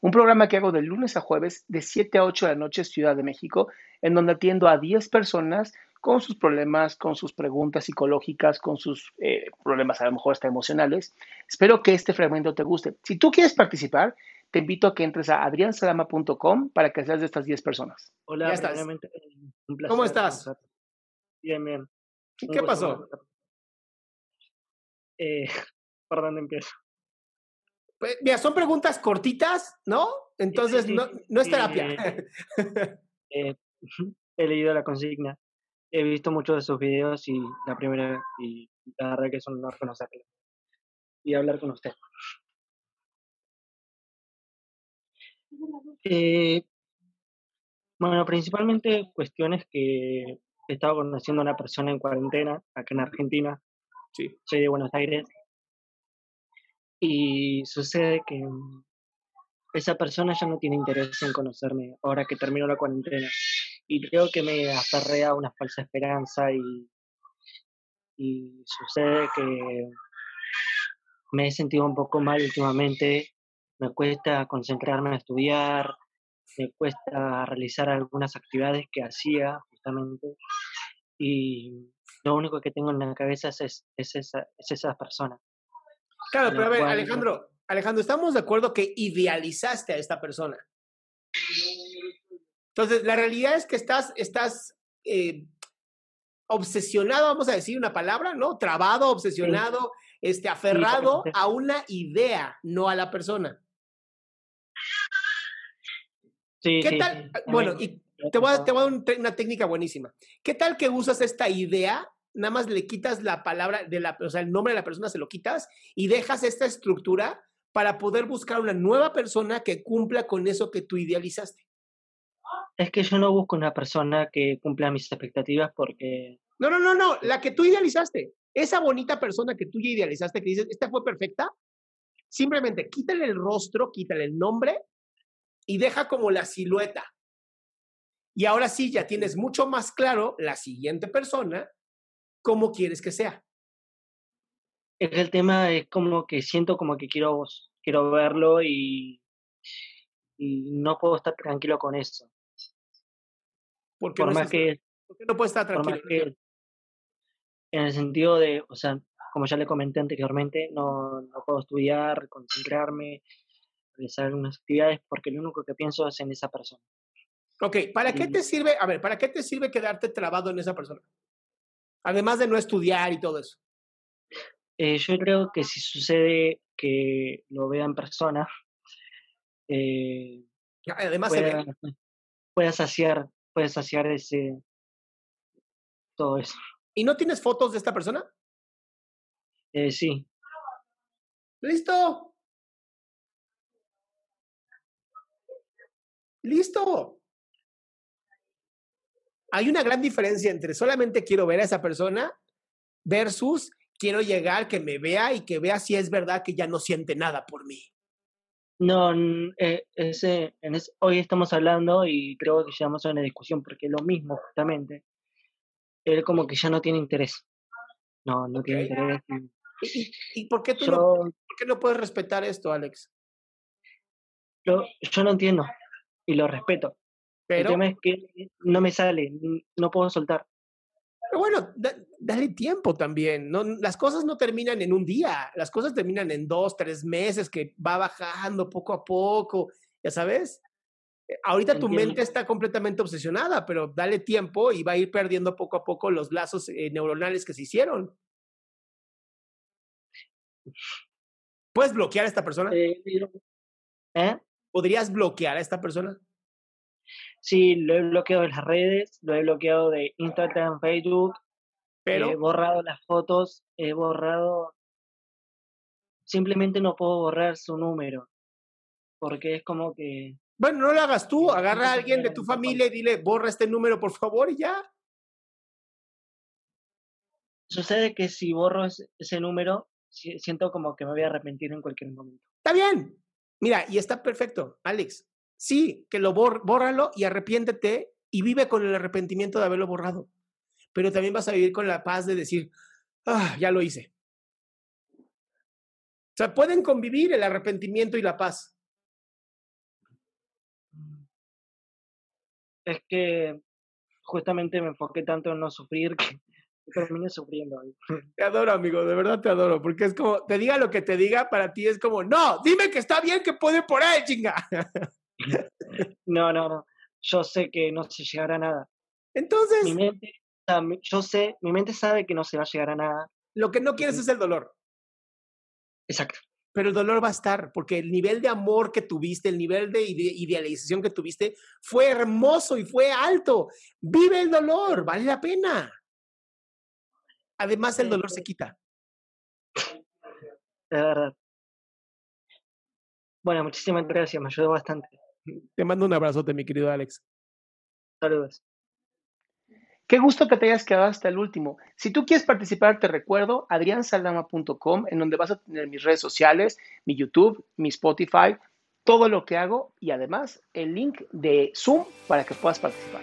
un programa que hago de lunes a jueves de 7 a 8 de la noche Ciudad de México, en donde atiendo a 10 personas con sus problemas, con sus preguntas psicológicas, con sus eh, problemas a lo mejor hasta emocionales. Espero que este fragmento te guste. Si tú quieres participar, te invito a que entres a adriansalama.com para que seas de estas 10 personas. Hola, Ya estás. eh, un placer ¿Cómo estás? Bien, bien. ¿Qué gusto pasó? Eh, ¿Por dónde empiezo? Pues, mira, son preguntas cortitas, ¿no? Entonces, sí, no, sí. no es terapia. Eh, he leído la consigna, he visto muchos de sus videos y la primera, y la verdad que es un honor conocerle y hablar con usted. Eh, bueno, principalmente cuestiones que he estado conociendo a una persona en cuarentena, acá en Argentina. Sí. Soy de Buenos Aires. Y sucede que mm, esa persona ya no tiene interés en conocerme ahora que terminó la cuarentena. Y creo que me aferré a una falsa esperanza y, y sucede que me he sentido un poco mal últimamente. Me cuesta concentrarme en estudiar, me cuesta realizar algunas actividades que hacía justamente. Y lo único que tengo en la cabeza es, es esa, es esa persona. Claro, pero a ver, Alejandro, Alejandro, estamos de acuerdo que idealizaste a esta persona. Entonces, la realidad es que estás, estás eh, obsesionado, vamos a decir una palabra, ¿no? Trabado, obsesionado, este, aferrado sí. a una idea, no a la persona. Sí, ¿Qué tal? Bueno, y te voy, a, te voy a dar una técnica buenísima. ¿Qué tal que usas esta idea? Nada más le quitas la palabra, de la, o sea, el nombre de la persona se lo quitas y dejas esta estructura para poder buscar una nueva persona que cumpla con eso que tú idealizaste. Es que yo no busco una persona que cumpla mis expectativas porque No, no, no, no, la que tú idealizaste. Esa bonita persona que tú ya idealizaste, que dices, esta fue perfecta, simplemente quítale el rostro, quítale el nombre y deja como la silueta. Y ahora sí, ya tienes mucho más claro la siguiente persona, cómo quieres que sea. es el tema es como que siento como que quiero, quiero verlo y, y no puedo estar tranquilo con eso. Porque Por no, más que, por qué no puedes estar por tranquilo. que, en el sentido de, o sea, como ya le comenté anteriormente, no, no puedo estudiar, concentrarme, realizar algunas actividades porque lo único que pienso es en esa persona. Ok, ¿para qué te sirve? A ver, ¿para qué te sirve quedarte trabado en esa persona? Además de no estudiar y todo eso. Eh, yo creo que si sucede que lo vea en persona, eh, Además se pueda, ve. pueda saciar, puede saciar ese todo eso. ¿Y no tienes fotos de esta persona? Eh, sí, Listo. Listo. Hay una gran diferencia entre solamente quiero ver a esa persona versus quiero llegar, que me vea y que vea si es verdad que ya no siente nada por mí. no, eh, ese, en ese- hoy estamos hablando y creo que llegamos a una discusión porque lo mismo justamente, él como que ya no tiene interés. No, no tiene interés. ¿Y, y- y por, qué tú Yo, no, por qué no puedes respetar esto, Alex? yo, yo no entiendo y lo respeto. El Pero, tema es que no me sale, no puedo soltar. pero bueno, da- dale tiempo también. No, las cosas no terminan en un día, las cosas terminan en dos, tres meses, que va bajando poco a poco, ya sabes. Eh, Ahorita tu mente está completamente obsesionada, pero dale tiempo y va a ir perdiendo poco a poco los lazos eh, neuronales que se hicieron. ¿Puedes bloquear a esta persona? Eh, ¿Eh? ¿Podrías bloquear a esta persona? Sí, lo he bloqueado de las redes, lo he bloqueado de Instagram, Facebook, Pero he borrado las fotos, he borrado... Simplemente no puedo borrar su número, porque es como que... Bueno, no lo hagas tú, agarra a alguien de tu familia y dile, borra este número, por favor, y ya. Sucede que si borro ese, número, si- siento como que me voy a arrepentir en cualquier momento. Está bien. Mira, y está perfecto, Alex. Sí, que lo bor bórralo y arrepiéntete y vive con el arrepentimiento de haberlo borrado. Pero también vas a vivir con la paz de decir, ah, ya lo hice. O sea, pueden convivir el arrepentimiento y la paz. Es que justamente me enfoqué tanto en no sufrir que terminé sufriendo. Te adoro, amigo, de verdad te adoro, porque es como, te diga lo que te diga, para ti es como, no, dime que está bien, que puede por ahí, chinga. No, no, no. Yo sé que no se llegará a nada. Entonces, Mi mente, yo sé, mi mente sabe que no se va a llegar a nada. lo que no quieres es el dolor. Exacto. pero el dolor va a estar, porque el nivel de amor que tuviste, el nivel de ide- idealización que tuviste fue hermoso y fue alto. Vive el dolor, vale la pena. Además, el dolor se quita. De verdad. Bueno, muchísimas gracias, me ayudó bastante. Te mando un abrazote, mi querido Alex. Saludos. Qué gusto que te hayas quedado hasta el último. Si tú quieres participar, te recuerdo adriansaldama.com, en donde vas a tener mis redes sociales, mi YouTube, mi Spotify, todo lo que hago y además el link de Zoom para que puedas participar.